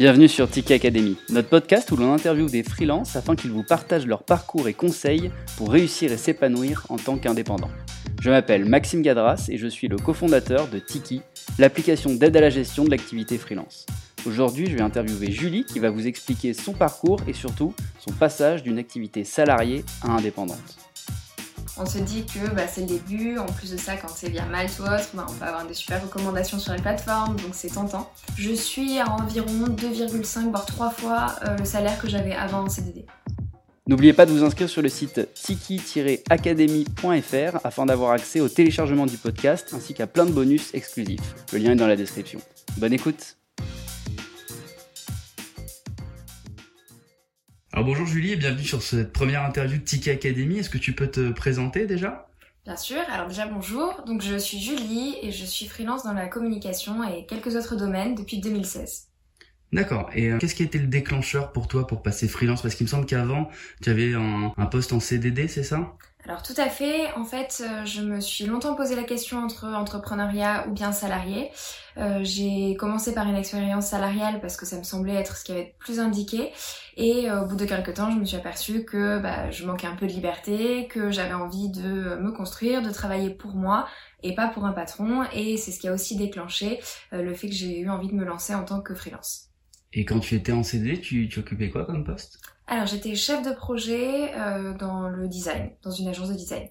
Bienvenue sur Tiki Academy, notre podcast où l'on interviewe des freelances afin qu'ils vous partagent leur parcours et conseils pour réussir et s'épanouir en tant qu'indépendant. Je m'appelle Maxime Gadras et je suis le cofondateur de Tiki, l'application d'aide à la gestion de l'activité freelance. Aujourd'hui, je vais interviewer Julie qui va vous expliquer son parcours et surtout son passage d'une activité salariée à indépendante on se dit que bah, c'est le début. En plus de ça, quand c'est bien mal ou autre, bah, on peut avoir des super recommandations sur les plateformes, donc c'est tentant. Je suis à environ 2,5 voire 3 fois euh, le salaire que j'avais avant en CDD. N'oubliez pas de vous inscrire sur le site tiki-academy.fr afin d'avoir accès au téléchargement du podcast ainsi qu'à plein de bonus exclusifs. Le lien est dans la description. Bonne écoute Alors bonjour Julie et bienvenue sur cette première interview de Tiki Academy. Est-ce que tu peux te présenter déjà? Bien sûr, alors déjà bonjour, donc je suis Julie et je suis freelance dans la communication et quelques autres domaines depuis 2016. D'accord. Et euh, qu'est-ce qui a été le déclencheur pour toi pour passer freelance? Parce qu'il me semble qu'avant, tu avais un, un poste en CDD, c'est ça? Alors tout à fait, en fait, euh, je me suis longtemps posé la question entre entrepreneuriat ou bien salarié. Euh, j'ai commencé par une expérience salariale parce que ça me semblait être ce qui avait plus indiqué. Et euh, au bout de quelques temps, je me suis aperçue que bah, je manquais un peu de liberté, que j'avais envie de me construire, de travailler pour moi et pas pour un patron. Et c'est ce qui a aussi déclenché le fait que j'ai eu envie de me lancer en tant que freelance. Et quand tu étais en CD, tu, tu occupais quoi comme poste? Alors j'étais chef de projet euh, dans le design, dans une agence de design.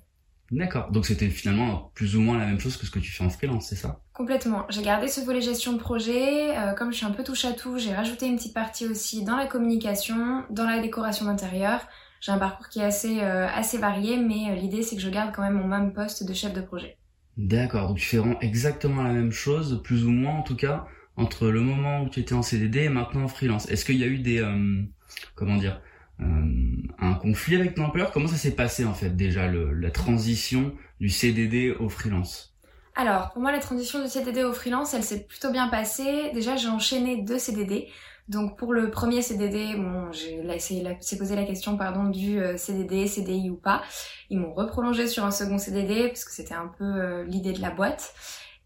D'accord, donc c'était finalement plus ou moins la même chose que ce que tu fais en freelance, c'est ça? Complètement. J'ai gardé ce volet gestion de projet. Euh, comme je suis un peu touche à tout, j'ai rajouté une petite partie aussi dans la communication, dans la décoration d'intérieur. J'ai un parcours qui est assez, euh, assez varié, mais l'idée c'est que je garde quand même mon même poste de chef de projet. D'accord, donc tu fais vraiment exactement la même chose, plus ou moins en tout cas, entre le moment où tu étais en CDD et maintenant en freelance. Est-ce qu'il y a eu des... comment dire euh, un conflit avec ton employeur? Comment ça s'est passé en fait déjà la transition du CDD au freelance? Alors pour moi la transition du CDD au freelance elle s'est plutôt bien passée. Déjà j'ai enchaîné deux CDD. Donc pour le premier CDD, bon, j'ai posé la question pardon du euh, CDD, CDI ou pas. Ils m'ont reprolongé sur un second CDD parce que c'était un peu euh, l'idée de la boîte.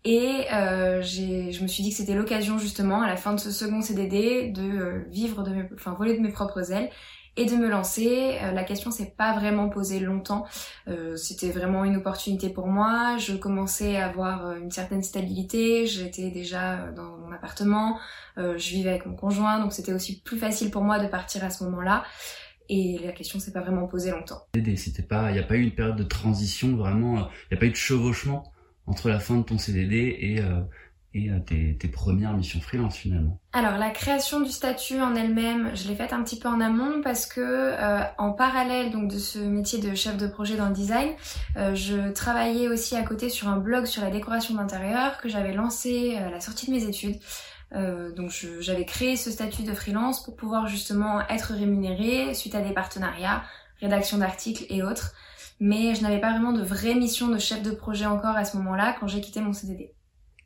Et euh, je me suis dit que c'était l'occasion justement à la fin de ce second CDD de vivre de mes, enfin voler de mes propres ailes et de me lancer. Euh, la question s'est pas vraiment posée longtemps. Euh, c'était vraiment une opportunité pour moi. Je commençais à avoir euh, une certaine stabilité. J'étais déjà dans mon appartement. je vivais avec mon conjoint, donc c'était aussi plus facile pour moi de partir à ce moment-là. Et la question s'est pas vraiment posée longtemps. C'était pas, il n'y a pas eu une période de transition vraiment. Il n'y a pas eu de chevauchement? Entre la fin de ton CDD et et euh, tes, tes, premières missions freelance finalement Alors la création du statut en elle-même, je l'ai faite un petit peu en amont parce que euh, en parallèle donc de ce métier de chef de projet dans le design, euh, je travaillais aussi à côté sur un blog sur la décoration d'intérieur que j'avais lancé à la sortie de mes études. donc j'avais créé ce statut de freelance pour pouvoir justement être rémunérée suite à des partenariats, rédaction d'articles et autres. Mais je n'avais pas vraiment de vraie mission de chef de projet encore à ce moment-là quand j'ai quitté mon CDD.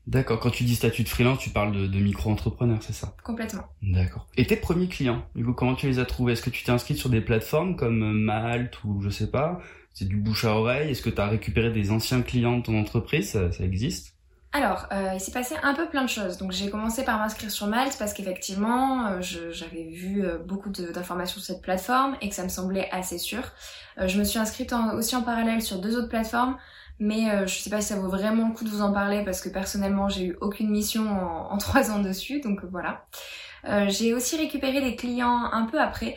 D'accord. Quand tu dis statut de freelance, tu parles de, micro-entrepreneur, c'est ça? Complètement. D'accord. Et tes premiers clients, coup, comment tu les as trouvés? Est-ce que tu t'es inscrit sur des plateformes comme euh, Malte ou je sais pas? C'est du bouche à oreille? Est-ce que tu as récupéré des anciens clients de ton entreprise? Ça, existe? Alors, euh, il s'est passé un peu plein de choses. Donc j'ai commencé par m'inscrire sur Malte parce qu'effectivement, euh, j'avais vu beaucoup d'informations sur cette plateforme et que ça me semblait assez sûr. je me suis inscrite aussi en parallèle sur deux autres plateformes mais euh, je sais pas si ça vaut vraiment le coup de vous en parler parce que personnellement j'ai eu aucune mission en, trois ans dessus, donc euh, voilà. Euh, j'ai aussi récupéré des clients un peu après,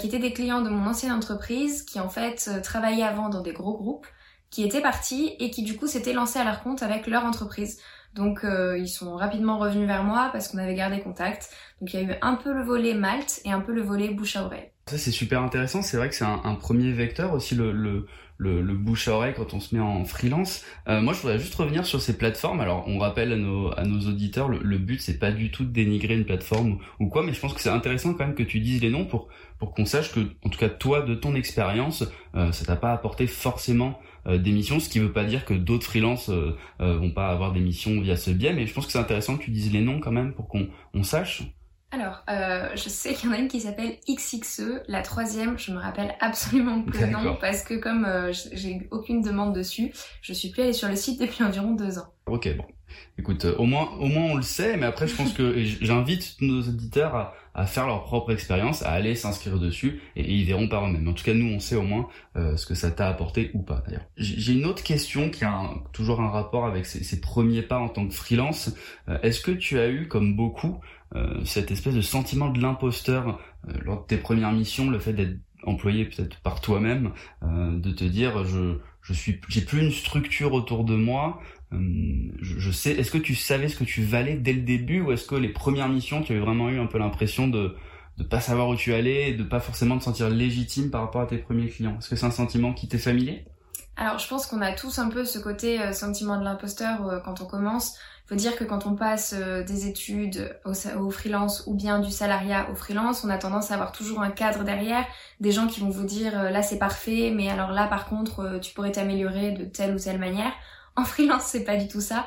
qui étaient des clients de mon ancienne entreprise, qui en fait travaillaient avant dans des gros groupes, qui étaient partis et qui du coup s'étaient lancés à leur compte avec leur entreprise. Donc ils sont rapidement revenus vers moi parce qu'on avait gardé contact. Donc il y a eu un peu le volet Malte et un peu le volet bouche à oreille. Ça c'est super intéressant, c'est vrai que c'est un, premier vecteur aussi le, le, le, le, bouche à oreille quand on se met en freelance. Euh, moi je voudrais juste revenir sur ces plateformes. Alors on rappelle à nos, à nos auditeurs, le, but c'est pas du tout de dénigrer une plateforme ou quoi, mais je pense que c'est intéressant quand même que tu dises les noms pour, pour qu'on sache que, en tout cas toi de ton expérience, euh, ça t'a pas apporté forcément euh, des missions, ce qui veut pas dire que d'autres freelances euh, euh, vont pas avoir des missions via ce biais, mais je pense que c'est intéressant que tu dises les noms quand même pour qu'on on sache. Alors, euh, je sais qu'il y en a une qui s'appelle XXE, la troisième, je me rappelle absolument plus le nom parce que comme euh, j'ai aucune demande dessus, je suis plus allée sur le site depuis environ deux ans. Ok, bon. Écoute, au moins, au moins on le sait, mais après je pense que j'invite nos auditeurs à, à, faire leur propre expérience, à aller s'inscrire dessus, et, ils verront par eux-mêmes. En tout cas, nous, on sait au moins euh, ce que ça t'a apporté ou pas. D'ailleurs, j'ai une autre question qui a toujours un rapport avec ces, ces, premiers pas en tant que freelance. Euh, est-ce que tu as eu, comme beaucoup, euh, cette espèce de sentiment de l'imposteur lors de tes premières missions, le fait d'être employé peut-être par toi-même, de te dire je je suis j'ai plus une structure autour de moi euh, je, sais, est-ce que tu savais ce que tu valais dès le début ou est-ce que les premières missions, tu avais vraiment eu un peu l'impression de de pas savoir où tu allais et de pas forcément te sentir légitime par rapport à tes premiers clients? Est-ce que c'est un sentiment qui t'est familier? Alors, je pense qu'on a tous un peu ce côté euh, sentiment de l'imposteur euh, quand on commence. Il faut dire que quand on passe des études au, au, freelance ou bien du salariat au freelance, on a tendance à avoir toujours un cadre derrière, des gens qui vont vous dire là c'est parfait, mais alors là par contre tu pourrais t'améliorer de telle ou telle manière. En freelance, c'est pas du tout ça.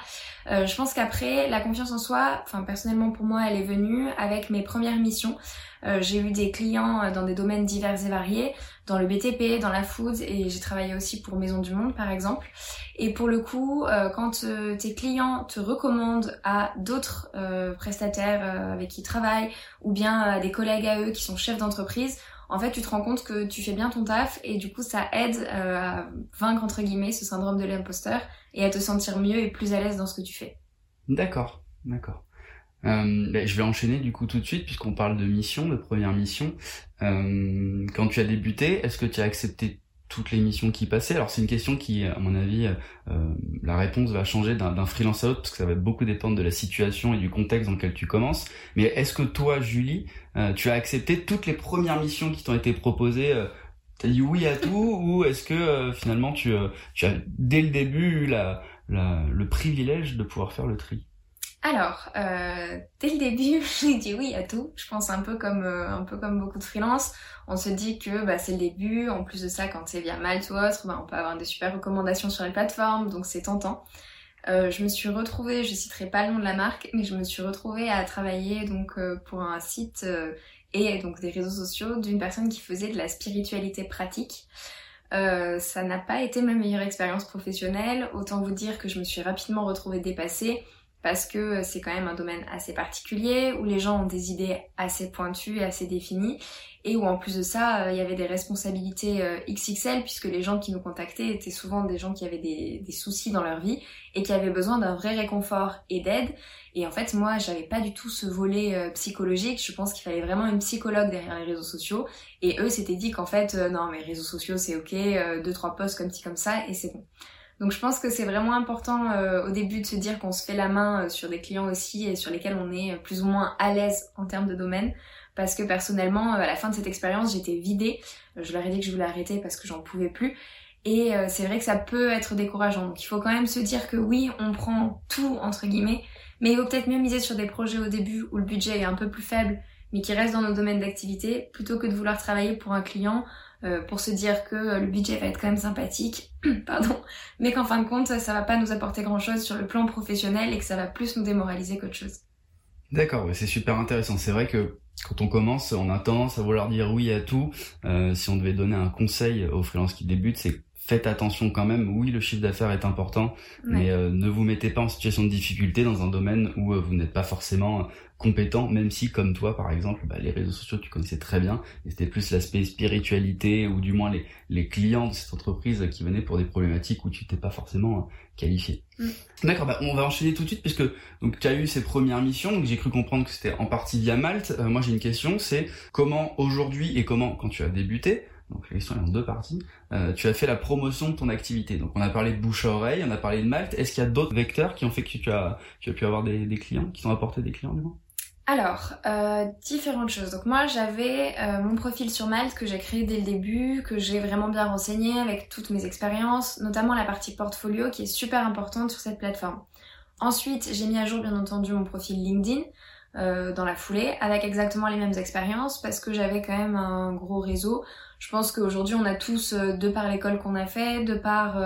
Euh, je pense qu'après, la confiance en soi, enfin personnellement pour moi, elle est venue avec mes premières missions. Euh, j'ai eu des clients euh, dans des domaines divers et variés, dans le BTP, dans la food, et j'ai travaillé aussi pour Maison du Monde par exemple. Et pour le coup, quand tes clients te recommandent à d'autres prestataires avec qui ils travaillent, ou bien à des collègues à eux qui sont chefs d'entreprise, en fait, tu te rends compte que tu fais bien ton taf et du coup, ça aide euh, à vaincre entre guillemets ce syndrome de l'imposteur et à te sentir mieux et plus à l'aise dans ce que tu fais. D'accord, d'accord. Euh, ben, je vais enchaîner du coup tout de suite puisqu'on parle de mission, de première mission. Euh, quand tu as débuté, est-ce que tu as accepté toutes les missions qui passaient. Alors c'est une question qui, à mon avis, euh, la réponse va changer d'un freelance à l'autre parce que ça va beaucoup dépendre de la situation et du contexte dans lequel tu commences. Mais est-ce que toi, Julie, euh, tu as accepté toutes les premières missions qui t'ont été proposées euh, T'as dit oui à tout ou est-ce que euh, finalement tu, tu as dès le début eu la, la, le privilège de pouvoir faire le tri? Alors, euh, dès le début, j'ai dit oui à tout. Je pense un peu comme euh, beaucoup de freelance. On se dit que bah, c'est le début. En plus de ça, quand c'est via Malte ou autre, bah, on peut avoir des super recommandations sur les plateformes, donc c'est tentant. Euh, je me suis retrouvée, je citerai pas le nom de la marque, mais je me suis retrouvée à travailler donc pour un site et donc des réseaux sociaux d'une personne qui faisait de la spiritualité pratique. ça n'a pas été ma meilleure expérience professionnelle. Autant vous dire que je me suis rapidement retrouvée dépassée parce que c'est quand même un domaine assez particulier où les gens ont des idées assez pointues et assez définies et où en plus de ça euh, il y avait des responsabilités euh, XXL puisque les gens qui nous contactaient étaient souvent des gens qui avaient des, soucis dans leur vie et qui avaient besoin d'un vrai réconfort et d'aide. Et en fait moi j'avais pas du tout ce volet euh, psychologique. Je pense qu'il fallait vraiment une psychologue derrière les réseaux sociaux. Et eux s'étaient dit qu'en fait non mais réseaux sociaux c'est ok deux trois posts comme ci comme ça et c'est bon donc je pense que c'est vraiment important euh, au début de se dire qu'on se fait la main euh, sur des clients aussi et sur lesquels on est plus ou moins à l'aise en termes de domaine. Parce que personnellement, à la fin de cette expérience, j'étais vidée. Je leur ai dit que je voulais arrêter parce que j'en pouvais plus. Et euh, c'est vrai que ça peut être décourageant. Donc il faut quand même se dire que oui, on prend tout entre guillemets, mais il vaut peut-être mieux miser sur des projets au début où le budget est un peu plus faible, mais qui restent dans nos domaines d'activité, plutôt que de vouloir travailler pour un client euh, pour se dire que euh, le budget va être quand même sympathique, pardon, mais qu'en fin de compte, ça va pas nous apporter grand chose sur le plan professionnel et que ça va plus nous démoraliser qu'autre chose. D'accord, c'est super intéressant. C'est vrai que quand on commence, on a tendance à vouloir dire oui à tout. Euh, si on devait donner un conseil aux freelances qui débutent, c'est faites attention quand même. Oui, le chiffre d'affaires est important, mais ne vous mettez pas en situation de difficulté dans un domaine où vous n'êtes pas forcément compétent, même si comme toi par exemple, bah, les réseaux sociaux tu connaissais très bien, et c'était plus l'aspect spiritualité ou du moins les, les clients de cette entreprise qui venaient pour des problématiques où tu t'es pas forcément euh, qualifié. Mm. D'accord, bah, on va enchaîner tout de suite puisque donc tu as eu ces premières missions, donc j'ai cru comprendre que c'était en partie via Malte. Euh, moi j'ai une question, c'est comment aujourd'hui et comment quand tu as débuté, donc la question est en deux parties. Euh, tu as fait la promotion de ton activité. Donc on a parlé de bouche à oreille, on a parlé de Malte. Est-ce qu'il y a d'autres vecteurs qui ont fait que tu as, pu avoir des, des clients, qui t'ont apporté des clients du moins? Alors, euh, différentes choses. Donc moi j'avais euh, mon profil sur Malte que j'ai créé dès le début, que j'ai vraiment bien renseigné avec toutes mes expériences, notamment la partie portfolio qui est super importante sur cette plateforme. Ensuite j'ai mis à jour bien entendu mon profil LinkedIn euh, dans la foulée avec exactement les mêmes expériences parce que j'avais quand même un gros réseau. Je pense qu'aujourd'hui on a tous, de par l'école qu'on a fait, de par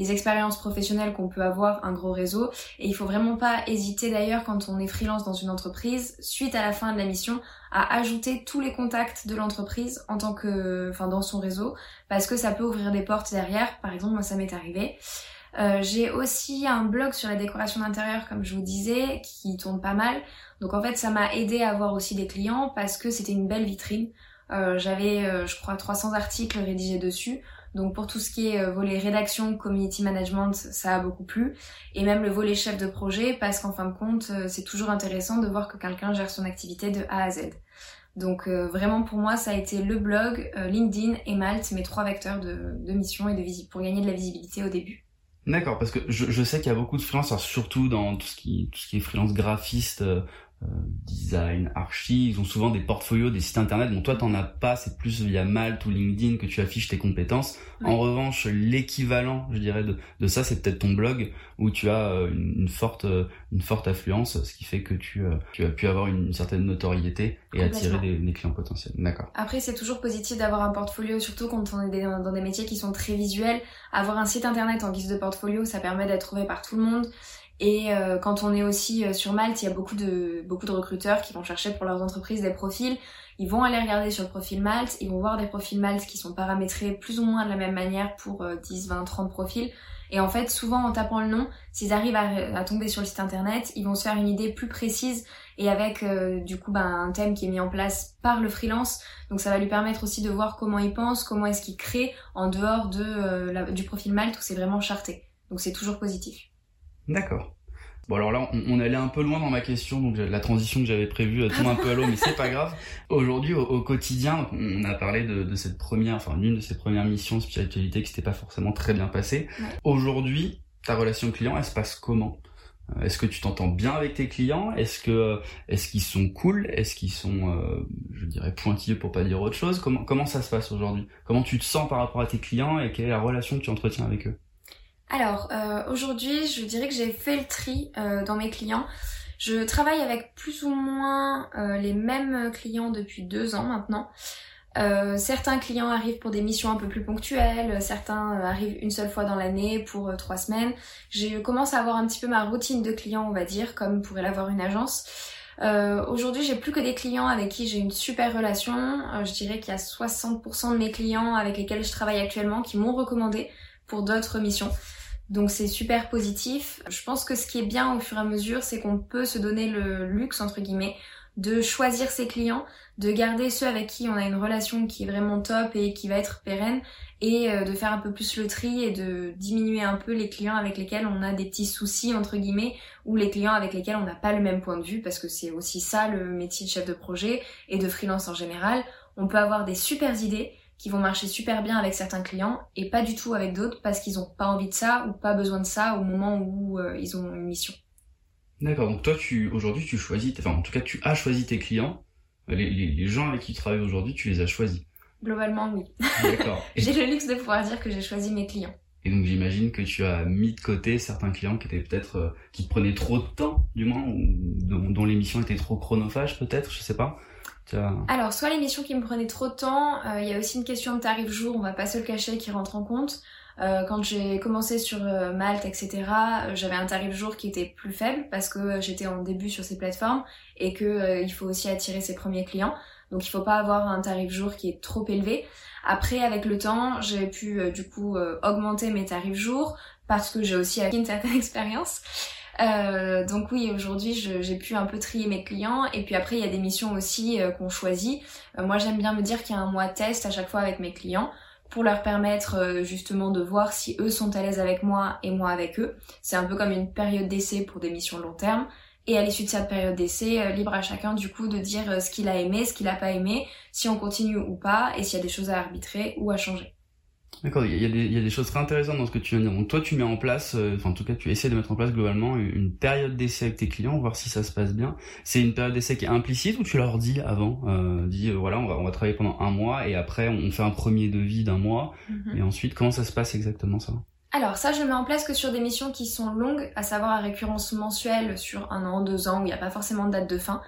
les expériences professionnelles qu'on peut avoir, un gros réseau. Et il faut vraiment pas hésiter d'ailleurs quand on est freelance dans une entreprise, suite à la fin de la mission, à ajouter tous les contacts de l'entreprise en tant que, enfin dans son réseau, parce que ça peut ouvrir des portes derrière. Par exemple, moi ça m'est arrivé. Euh, j'ai aussi un blog sur la décoration d'intérieur, comme je vous disais, qui tourne pas mal. Donc en fait, ça m'a aidé à avoir aussi des clients parce que c'était une belle vitrine. Euh, J'avais, euh, je crois, 300 articles rédigés dessus. Donc pour tout ce qui est euh, volet rédaction, community management, ça a beaucoup plu. Et même le volet chef de projet, parce qu'en fin de compte, euh, c'est toujours intéressant de voir que quelqu'un gère son activité de A à Z. Donc vraiment pour moi, ça a été le blog, LinkedIn et Malte, mes trois vecteurs de, de mission et de pour gagner de la visibilité au début. D'accord, parce que je, sais qu'il y a beaucoup de freelancers, surtout dans tout ce qui, tout ce qui est freelance graphiste, euh, design, archi, ils ont souvent des portfolios, des sites internet. Bon, toi, t'en as pas, c'est plus via Malte ou LinkedIn que tu affiches tes compétences. En revanche, l'équivalent, je dirais, de, de ça, c'est peut-être ton blog où tu as euh, une, forte, euh, une forte affluence, ce qui fait que tu, tu as pu avoir une, certaine notoriété et attirer des, clients potentiels. D'accord. Après, c'est toujours positif d'avoir un portfolio, surtout quand on est dans des métiers qui sont très visuels. Avoir un site internet en guise de portfolio, ça permet d'être trouvé par tout le monde. Et euh, quand on est aussi euh, sur Malte, il y a beaucoup de, beaucoup de recruteurs qui vont chercher pour leurs entreprises des profils. Ils vont aller regarder sur le profil Malte, ils vont voir des profils Malte qui sont paramétrés plus ou moins de la même manière pour 10, 20, 30 profils. Et en fait, souvent en tapant le nom, s'ils arrivent à, tomber sur le site internet, ils vont se faire une idée plus précise et avec euh, du coup ben, un thème qui est mis en place par le freelance. Donc ça va lui permettre aussi de voir comment il pense, comment est-ce qu'il crée en dehors de, du profil Malte où c'est vraiment charté. Donc c'est toujours positif. D'accord. Bon alors là, on, allait un peu loin dans ma question, donc la transition que j'avais prévue euh, tombe un peu à l'eau, mais c'est pas grave. Aujourd'hui, au, quotidien, on a parlé de, cette première, enfin l'une de ces premières missions spiritualité qui s'était pas forcément très bien passée. Aujourd'hui, ta relation client, elle se passe comment? Euh, Est-ce que tu t'entends bien avec tes clients? Est-ce que euh, est-ce qu'ils sont cool? Est-ce qu'ils sont, je dirais, pointilleux pour pas dire autre chose? Comment comment ça se passe aujourd'hui? Comment tu te sens par rapport à tes clients et quelle est la relation que tu entretiens avec eux? Alors euh, aujourd'hui, je dirais que j'ai fait le tri euh, dans mes clients. Je travaille avec plus ou moins euh, les mêmes clients depuis deux ans maintenant. certains clients arrivent pour des missions un peu plus ponctuelles, certains arrivent une seule fois dans l'année pour trois semaines. Je commence à avoir un petit peu ma routine de clients, on va dire, comme pourrait l'avoir une agence. Aujourd'hui, j'ai plus que des clients avec qui j'ai une super relation. je dirais qu'il y a 60% de mes clients avec lesquels je travaille actuellement qui m'ont recommandé pour d'autres missions. Donc c'est super positif. Je pense que ce qui est bien au fur et à mesure, c'est qu'on peut se donner le luxe, entre guillemets, de choisir ses clients, de garder ceux avec qui on a une relation qui est vraiment top et qui va être pérenne, et euh, de faire un peu plus le tri et de diminuer un peu les clients avec lesquels on a des petits soucis, entre guillemets, ou les clients avec lesquels on n'a pas le même point de vue, parce que c'est aussi ça le métier de chef de projet et de freelance en général. On peut avoir des super idées, qui vont marcher super bien avec certains clients et pas du tout avec d'autres parce qu'ils ont pas envie de ça ou pas besoin de ça au moment où euh, ils ont une mission. D'accord, donc toi tu aujourd'hui tu choisis, enfin en tout cas tu as choisi tes clients, les, les, gens avec qui tu travailles aujourd'hui tu les as choisis. Globalement oui. D'accord. j'ai le luxe de pouvoir dire que j'ai choisi mes clients. Et donc j'imagine que tu as mis de côté certains clients qui étaient peut-être euh, qui te prenaient trop de temps, du moins, ou dont, dont l'émission était trop chronophage peut-être, je sais pas. Alors, soit l'émission qui me prenait trop de temps, euh, il y a aussi une question de tarif jour, on va pas se le cacher, qui rentre en compte. Euh, quand j'ai commencé sur euh, Malte, etc., j'avais un tarif jour qui était plus faible parce que j'étais en début sur ces plateformes et que il faut aussi attirer ses premiers clients. Donc il faut pas avoir un tarif jour qui est trop élevé. Après, avec le temps, j'ai pu du coup augmenter mes tarifs jour parce que j'ai aussi acquis une certaine expérience. Euh, donc oui, aujourd'hui, j'ai pu un peu trier mes clients. Et puis après, il y a des missions aussi euh, qu'on choisit. Euh, moi, j'aime bien me dire qu'il y a un mois test à chaque fois avec mes clients pour leur permettre justement de voir si eux sont à l'aise avec moi et moi avec eux. C'est un peu comme une période d'essai pour des missions long terme. Et à l'issue de cette période d'essai, libre à chacun du coup de dire ce qu'il a aimé, ce qu'il a pas aimé, si on continue ou pas, et s'il y a des choses à arbitrer ou à changer. D'accord, il y, a des, il y a des choses très intéressantes dans ce que tu viens de dire. Donc toi, tu mets en place, euh, enfin en tout cas, tu essaies de mettre en place globalement une période d'essai avec tes clients, voir si ça se passe bien. C'est une période d'essai qui est implicite ou tu leur dis avant, euh, dis euh, voilà, on va on va travailler pendant un mois et après on fait un premier devis d'un mois mhm. et ensuite comment ça se passe exactement ça? Alors ça, je le mets en place que sur des missions qui sont longues, à savoir à récurrence mensuelle sur un an, deux ans, où il n'y a pas forcément de date de fin.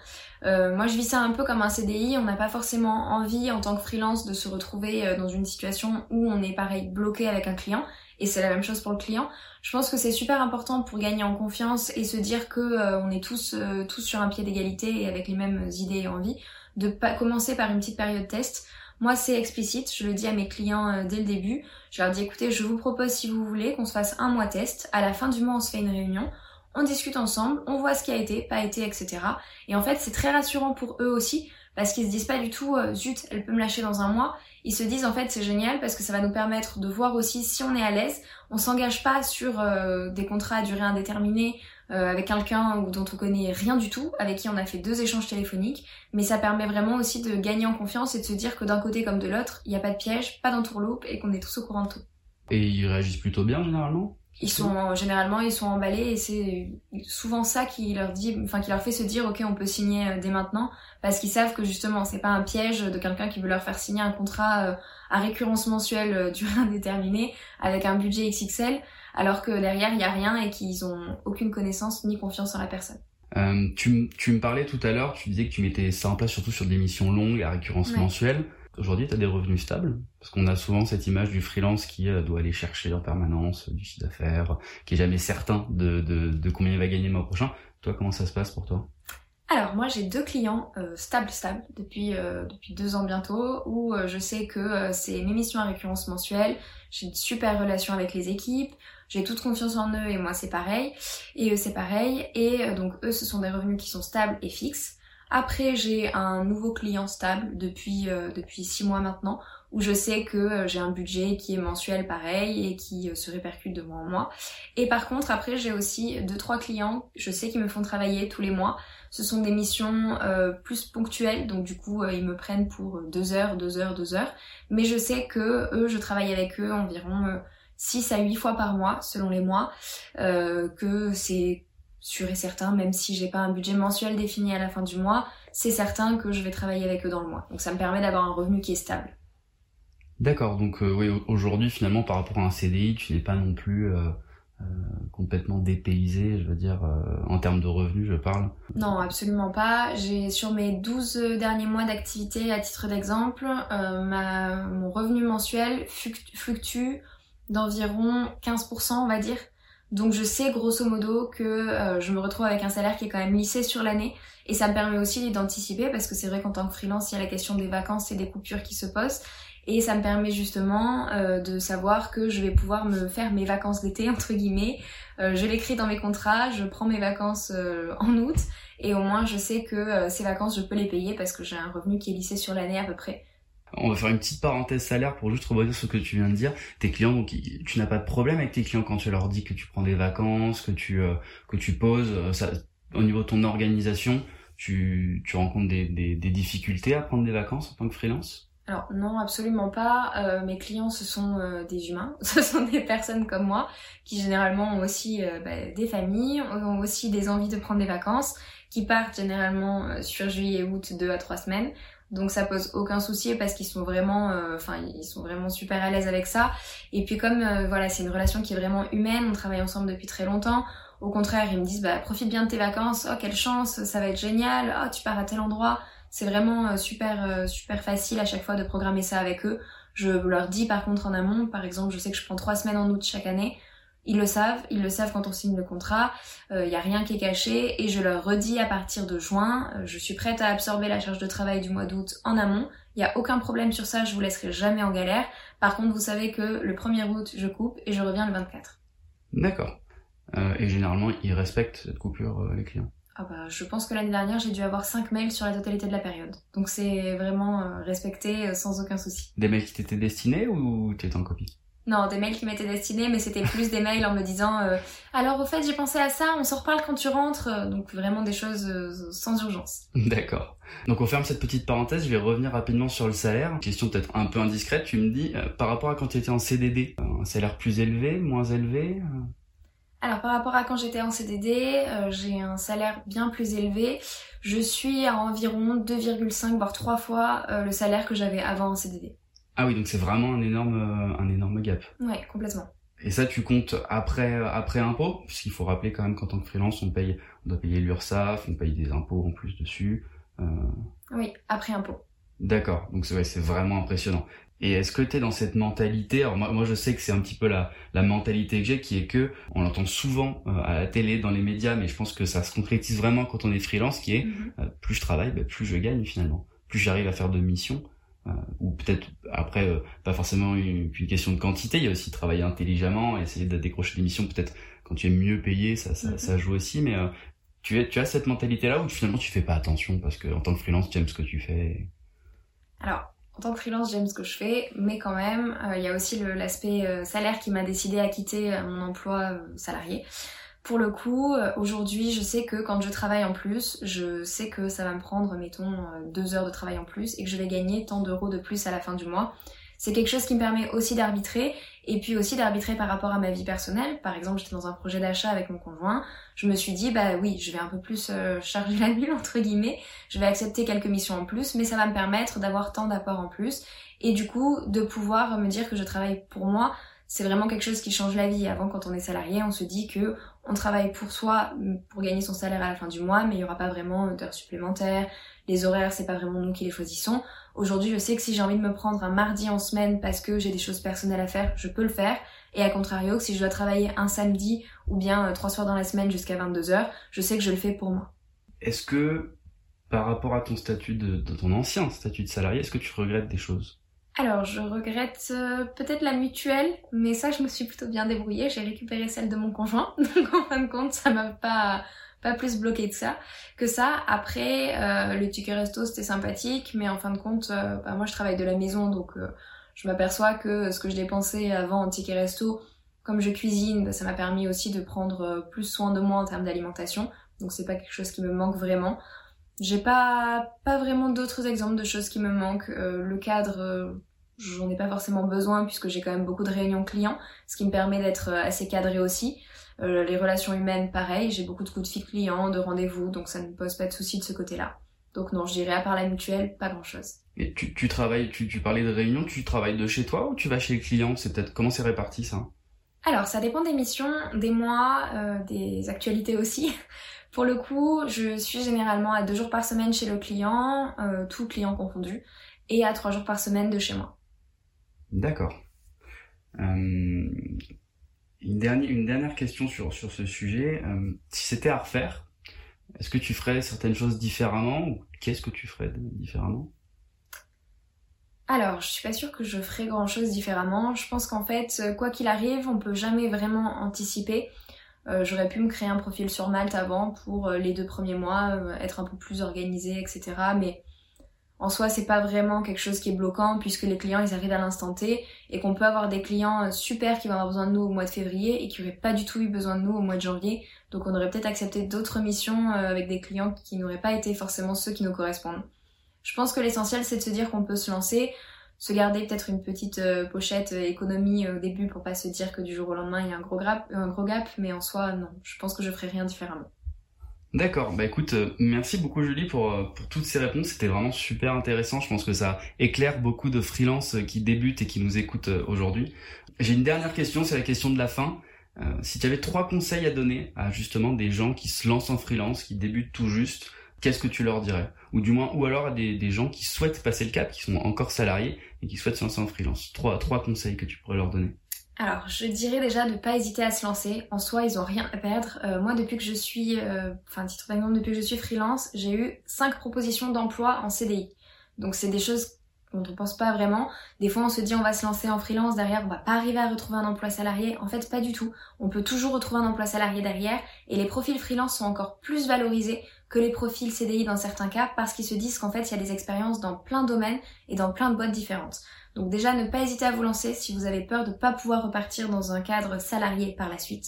Euh, moi, je vis ça un peu comme un CDI. On n'a pas forcément envie, en tant que freelance, de se retrouver euh, dans une situation où on est pareil bloqué avec un client. Et c'est la même chose pour le client. Je pense que c'est super important pour gagner en confiance et se dire que euh, on est tous tous sur un pied d'égalité et avec les mêmes idées et envies, de pas commencer par une petite période test. Moi, c'est explicite, je le dis à mes clients euh, dès le début. Je leur dis écoutez, je vous propose si vous voulez qu'on se fasse un mois test. À la fin du mois, on se fait une réunion, on discute ensemble, on voit ce qui a été, pas été, etc. Et en fait, c'est très rassurant pour eux aussi parce qu'ils se disent pas du tout euh, zut, elle peut me lâcher dans un mois. Ils se disent en fait c'est génial parce que ça va nous permettre de voir aussi si on est à l'aise. On s'engage pas sur euh, des contrats à durée indéterminée euh, avec quelqu'un dont on connaît rien du tout, avec qui on a fait deux échanges téléphoniques, mais ça permet vraiment aussi de gagner en confiance et de se dire que d'un côté comme de l'autre, il n'y a pas de piège, pas d'entourloupe et qu'on est tous au courant de tout. Et ils réagissent plutôt bien généralement? Ils sont généralement ils sont emballés et c'est souvent ça qui leur dit enfin qui leur fait se dire OK on peut signer euh, dès maintenant parce qu'ils savent que justement c'est pas un piège de quelqu'un qui veut leur faire signer un contrat euh, à récurrence mensuelle euh, durée indéterminée avec un budget XXL alors que derrière il y a rien et qu'ils ont aucune connaissance ni confiance en la personne. Euh, tu, tu me parlais tout à l'heure, tu disais que tu mettais ça en place surtout sur des missions longues à récurrence mensuelle. Aujourd'hui, tu as des revenus stables Parce qu'on a souvent cette image du freelance qui euh, doit aller chercher en permanence du chiffre d'affaires, qui est jamais certain de, de, de, combien il va gagner le mois prochain. Toi, comment ça se passe pour toi? Alors moi j'ai deux clients euh, stables stables depuis euh, depuis deux ans bientôt où je sais que c'est mes missions à récurrence mensuelle, j'ai une super relation avec les équipes, j'ai toute confiance en eux et moi c'est pareil et eux c'est pareil et donc eux ce sont des revenus qui sont stables et fixes. Après, j'ai un nouveau client stable depuis euh, depuis six mois maintenant, où je sais que euh, j'ai un budget qui est mensuel pareil et qui euh, se répercute de mois en mois. Et par contre, après, j'ai aussi deux trois clients, je sais qu'ils me font travailler tous les mois. Ce sont des missions plus ponctuelles, donc du coup, ils me prennent pour deux heures, deux heures, deux heures. Mais je sais que eux, je travaille avec eux environ 6 à 8 fois par mois, selon les mois, que c'est sûr et certain, même si j'ai pas un budget mensuel défini à la fin du mois, c'est certain que je vais travailler avec eux dans le mois. Donc ça me permet d'avoir un revenu qui est stable. D'accord, donc euh, oui, aujourd'hui finalement par rapport à un CDI, tu n'es pas non plus euh, euh, complètement dépaysé, je veux dire, en termes de revenus, je parle. Non, absolument pas. J'ai sur mes 12 derniers mois d'activité, à titre d'exemple, ma, mon revenu mensuel fluctue d'environ 15%, on va dire. Donc je sais grosso modo que euh, je me retrouve avec un salaire qui est quand même lissé sur l'année et ça me permet aussi d'anticiper parce que c'est vrai qu'en tant que freelance, il y a la question des vacances et des coupures qui se posent et ça me permet justement euh, de savoir que je vais pouvoir me faire mes vacances d'été entre guillemets. Euh, je l'écris dans mes contrats, je prends mes vacances en août et au moins je sais que ces vacances je peux les payer parce que j'ai un revenu qui est lissé sur l'année à peu près. On va faire une petite parenthèse salaire pour juste rebondir sur ce que tu viens de dire. Tes clients, donc, tu n'as pas de problème avec tes clients quand tu leur dis que tu prends des vacances, que tu euh, que tu poses. Euh, ça, au niveau de ton organisation, tu, tu rencontres des, des, difficultés à prendre des vacances en tant que freelance? Alors non, absolument pas. Euh, mes clients, ce sont des humains, ce sont des personnes comme moi qui généralement ont aussi bah, des familles, ont aussi des envies de prendre des vacances, qui partent généralement sur juillet et août deux à trois semaines. Donc ça pose aucun souci parce qu'ils sont vraiment, euh, enfin ils sont vraiment super à l'aise avec ça. Et puis comme euh, voilà c'est une relation qui est vraiment humaine, on travaille ensemble depuis très longtemps. Au contraire ils me disent bah profite bien de tes vacances, oh quelle chance, ça va être génial, oh tu pars à tel endroit. C'est vraiment euh, super super facile à chaque fois de programmer ça avec eux. Je leur dis par contre en amont, par exemple je sais que je prends trois semaines en août chaque année. Ils le savent, ils le savent quand on signe le contrat, il euh, n'y a rien qui est caché et je leur redis à partir de juin, euh, je suis prête à absorber la charge de travail du mois d'août en amont, il n'y a aucun problème sur ça, je vous laisserai jamais en galère. Par contre, vous savez que le 1er août, je coupe et je reviens le 24. D'accord. Euh, et généralement, ils respectent cette coupure, les clients ah bah, je pense que l'année dernière, j'ai dû avoir 5 mails sur la totalité de la période. Donc c'est vraiment respecté sans aucun souci. Des mails qui t'étaient destinés ou tu étais en copie? Non, des mails qui m'étaient destinés, mais c'était plus des mails en me disant euh, alors au fait j'ai pensé à ça, on s'en reparle quand tu rentres, donc vraiment des choses euh, sans urgence. D'accord. Donc on ferme cette petite parenthèse, je vais revenir rapidement sur le salaire. Question peut-être un peu indiscrète, tu me dis euh, par rapport à quand tu étais en CDD, un salaire plus élevé, moins élevé alors par rapport à quand j'étais en CDD, j'ai un salaire bien plus élevé. Je suis à environ 2,5 voire 3 fois le salaire que j'avais avant en CDD. Ah oui, donc c'est vraiment un énorme, euh, un énorme gap. Ouais, complètement. Et ça, tu comptes après, après impôt, puisqu'il faut rappeler quand même qu'en tant que freelance, on paye, on doit payer l'URSSAF, on paye des impôts en plus dessus. Euh... Oui, après impôt. D'accord, donc c'est ouais, c'est vraiment impressionnant. Et est-ce que tu es dans cette mentalité? Alors moi, moi je sais que c'est un petit peu la, la mentalité que j'ai, qui est que on l'entend souvent euh, à la télé, dans les médias, mais je pense que ça se concrétise vraiment quand on est freelance, qui est mm-hmm. euh, plus je travaille, bah, plus je gagne finalement, plus j'arrive à faire de missions, ou peut-être après pas forcément une, une, question de quantité, il y a aussi travailler intelligemment, essayer de décrocher des missions peut-être quand tu es mieux payé, ça, ça, ça joue aussi, mais tu, es, tu as cette mentalité-là ou finalement tu fais pas attention parce que en tant que freelance, tu aimes ce que tu fais Alors, en tant que freelance, j'aime ce que je fais, mais quand même, euh, il y a aussi l'aspect euh, salaire qui m'a décidé à quitter euh, mon emploi salarié. Pour le coup, aujourd'hui, je sais que quand je travaille en plus, je sais que ça va me prendre, mettons, deux heures de travail en plus et que je vais gagner tant d'euros de plus à la fin du mois. C'est quelque chose qui me permet aussi d'arbitrer et puis aussi d'arbitrer par rapport à ma vie personnelle. Par exemple, j'étais dans un projet d'achat avec mon conjoint. Je me suis dit, bah oui, je vais un peu plus euh, charger la nuit, entre guillemets. Je vais accepter quelques missions en plus, mais ça va me permettre d'avoir tant d'apports en plus. Et du coup, de pouvoir me dire que je travaille pour moi, c'est vraiment quelque chose qui change la vie. Avant, quand on est salarié, on se dit que on travaille pour soi, pour gagner son salaire à la fin du mois, mais il n'y aura pas vraiment d'heures supplémentaires. Les horaires, c'est pas vraiment nous qui les choisissons. Aujourd'hui, je sais que si j'ai envie de me prendre un mardi en semaine parce que j'ai des choses personnelles à faire, je peux le faire. Et à contrario, si je dois travailler un samedi ou bien euh, trois soirs dans la semaine jusqu'à 22 heures, je sais que je le fais pour moi. Est-ce que, par rapport à ton statut de, ton ancien statut de salarié, est-ce que tu regrettes des choses? Alors, je regrette euh, peut-être la mutuelle, mais ça, je me suis plutôt bien débrouillée. J'ai récupéré celle de mon conjoint, donc en fin de compte, ça m'a pas pas plus bloqué que ça. Que ça. Après, euh, le ticket resto c'était sympathique, mais en fin de compte, euh, bah, moi je travaille de la maison, donc je m'aperçois que ce que je dépensais avant en ticket resto, comme je cuisine, bah, ça m'a permis aussi de prendre plus soin de moi en termes d'alimentation. Donc c'est pas quelque chose qui me manque vraiment. J'ai pas pas vraiment d'autres exemples de choses qui me manquent. le cadre, j'en ai pas forcément besoin puisque j'ai quand même beaucoup de réunions clients, ce qui me permet d'être assez cadré aussi. Euh, les relations humaines, pareil, j'ai beaucoup de coups de fil clients, de rendez-vous, donc ça ne me pose pas de soucis de ce côté-là. Donc non, je dirais à part la mutuelle, pas grand-chose. Et tu, tu travailles, tu, tu parlais de réunion, tu travailles de chez toi ou tu vas chez les clients C'est peut-être comment c'est réparti ça? Alors ça dépend des missions, des mois, euh, des actualités aussi. Pour le coup, je suis généralement à deux jours par semaine chez le client, euh, tout client confondu, et à trois jours par semaine de chez moi. D'accord. Euh, une dernière, une dernière question sur, sur ce sujet. Euh, si c'était à refaire, est-ce que tu ferais certaines choses différemment ou qu'est-ce que tu ferais différemment? Alors, je suis pas sûre que je ferais grand chose différemment. Je pense qu'en fait, quoi qu'il arrive, on peut jamais vraiment anticiper. Euh, j'aurais pu me créer un profil sur Malte avant pour euh, les deux premiers mois, être un peu plus organisé, etc. Mais en soi, c'est pas vraiment quelque chose qui est bloquant puisque les clients ils arrivent à l'instant T et qu'on peut avoir des clients euh, super qui vont avoir besoin de nous au mois de février et qui auraient pas du tout eu besoin de nous au mois de janvier. Donc on aurait peut-être accepté d'autres missions euh, avec des clients qui n'auraient pas été forcément ceux qui nous correspondent. Je pense que l'essentiel c'est de se dire qu'on peut se lancer, se garder peut-être une petite euh, pochette économie au début pour pas se dire que du jour au lendemain il y a un gros gap, mais en soi non, je pense que je ferai rien différemment. D'accord, bah écoute, euh, merci beaucoup Julie pour, euh, toutes ces réponses, c'était vraiment super intéressant, je pense que ça éclaire beaucoup de freelances qui débutent et qui nous écoutent euh, aujourd'hui. J'ai une dernière question, c'est la question de la fin. si tu avais trois conseils à donner à justement des gens qui se lancent en freelance, qui débutent tout juste, qu'est-ce que tu leur dirais? Ou du moins, ou alors des, des gens qui souhaitent passer le cap, qui sont encore salariés et qui souhaitent se lancer en freelance. Trois, conseils que tu pourrais leur donner. Alors, je dirais déjà de pas hésiter à se lancer. En soi, ils ont rien à perdre. Euh, moi, depuis que je suis, euh, enfin, titre d'exemple, depuis que je suis freelance, j'ai eu cinq propositions d'emploi en CDI. Donc, c'est des choses dont on pense pas vraiment. Des fois, on se dit on va se lancer en freelance, derrière, on va pas arriver à retrouver un emploi salarié. En fait, pas du tout. On peut toujours retrouver un emploi salarié derrière. Et les profils freelance sont encore plus valorisés que les profils CDI dans certains cas parce qu'ils se disent qu'en fait, il y a des expériences dans plein de domaines et dans plein de boîtes différentes. Donc déjà, ne pas hésiter à vous lancer si vous avez peur de ne pas pouvoir repartir dans un cadre salarié par la suite.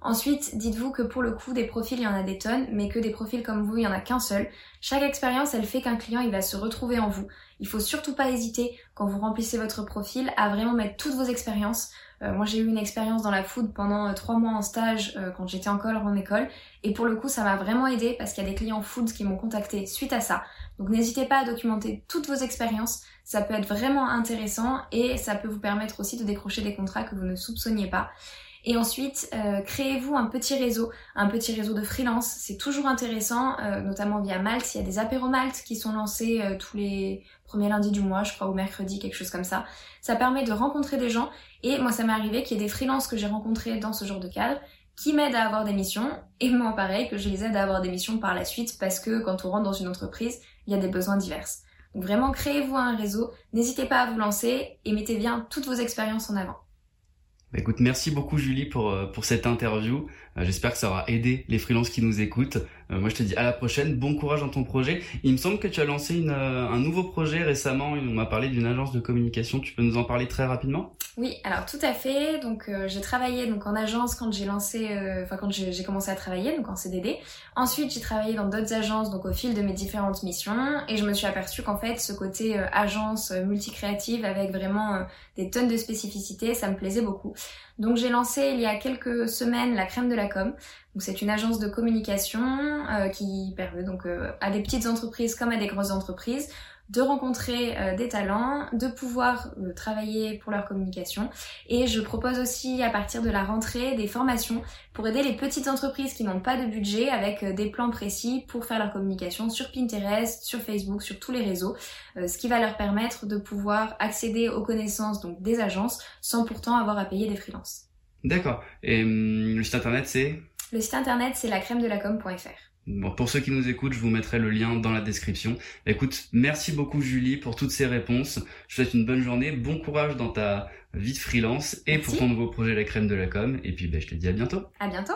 Ensuite, dites-vous que pour le coup, des profils, il y en a des tonnes, mais que des profils comme vous, il y en a qu'un seul. Chaque expérience, elle fait qu'un client, il va se retrouver en vous. Il faut surtout pas hésiter, quand vous remplissez votre profil, à vraiment mettre toutes vos expériences. Euh, moi, j'ai eu une expérience dans la food pendant euh, trois mois en stage euh, quand j'étais encore en école. Et pour le coup, ça m'a vraiment aidé parce qu'il y a des clients food qui m'ont contacté suite à ça. Donc n'hésitez pas à documenter toutes vos expériences, ça peut être vraiment intéressant et ça peut vous permettre aussi de décrocher des contrats que vous ne soupçonniez pas. Et ensuite, euh, créez-vous un petit réseau, un petit réseau de freelance. C'est toujours intéressant, euh, notamment via Malte. Il y a des apéros Malte qui sont lancés tous les premiers lundis du mois, je crois, ou mercredi, quelque chose comme ça. Ça permet de rencontrer des gens. Et moi, ça m'est arrivé qu'il y ait des freelances que j'ai rencontrés dans ce genre de cadre qui m'aident à avoir des missions. Et moi, pareil, que je les aide à avoir des missions par la suite parce que quand on rentre dans une entreprise, il y a des besoins divers. Donc vraiment, créez-vous un réseau, n'hésitez pas à vous lancer et mettez bien toutes vos expériences en avant. Bah, écoute, merci beaucoup Julie pour, euh, pour cette interview. Euh, j'espère que ça aura aidé les freelances qui nous écoutent. Euh, moi je te dis à la prochaine, bon courage dans ton projet. Il me semble que tu as lancé une, un nouveau projet récemment, on m'a parlé d'une agence de communication, tu peux nous en parler très rapidement? Oui, alors tout à fait. Donc j'ai travaillé donc en agence quand j'ai lancé, enfin quand j'ai commencé à travailler, donc en CDD. Ensuite j'ai travaillé dans d'autres agences donc au fil de mes différentes missions et je me suis aperçue qu'en fait ce côté agence multicréative avec vraiment des tonnes de spécificités, ça me plaisait beaucoup. Donc j'ai lancé il y a quelques semaines la crème de la com. Donc c'est une agence de communication euh, qui permet donc euh, à des petites entreprises comme à des grosses entreprises de rencontrer euh, des talents, de pouvoir euh, travailler pour leur communication. Et je propose aussi à partir de la rentrée des formations pour aider les petites entreprises qui n'ont pas de budget avec euh, des plans précis pour faire leur communication sur Pinterest, sur Facebook, sur tous les réseaux, ce qui va leur permettre de pouvoir accéder aux connaissances donc des agences sans pourtant avoir à payer des freelances. D'accord. Et hum, le site internet c'est? Le site internet c'est la crème de la com.fr. Bon, pour ceux qui nous écoutent, je vous mettrai le lien dans la description. Écoute, merci beaucoup Julie pour toutes ces réponses. Je te souhaite une bonne journée, bon courage dans ta vie de freelance et pour ton nouveau projet La Crème de la Com. Et puis ben, je te dis à bientôt. À bientôt.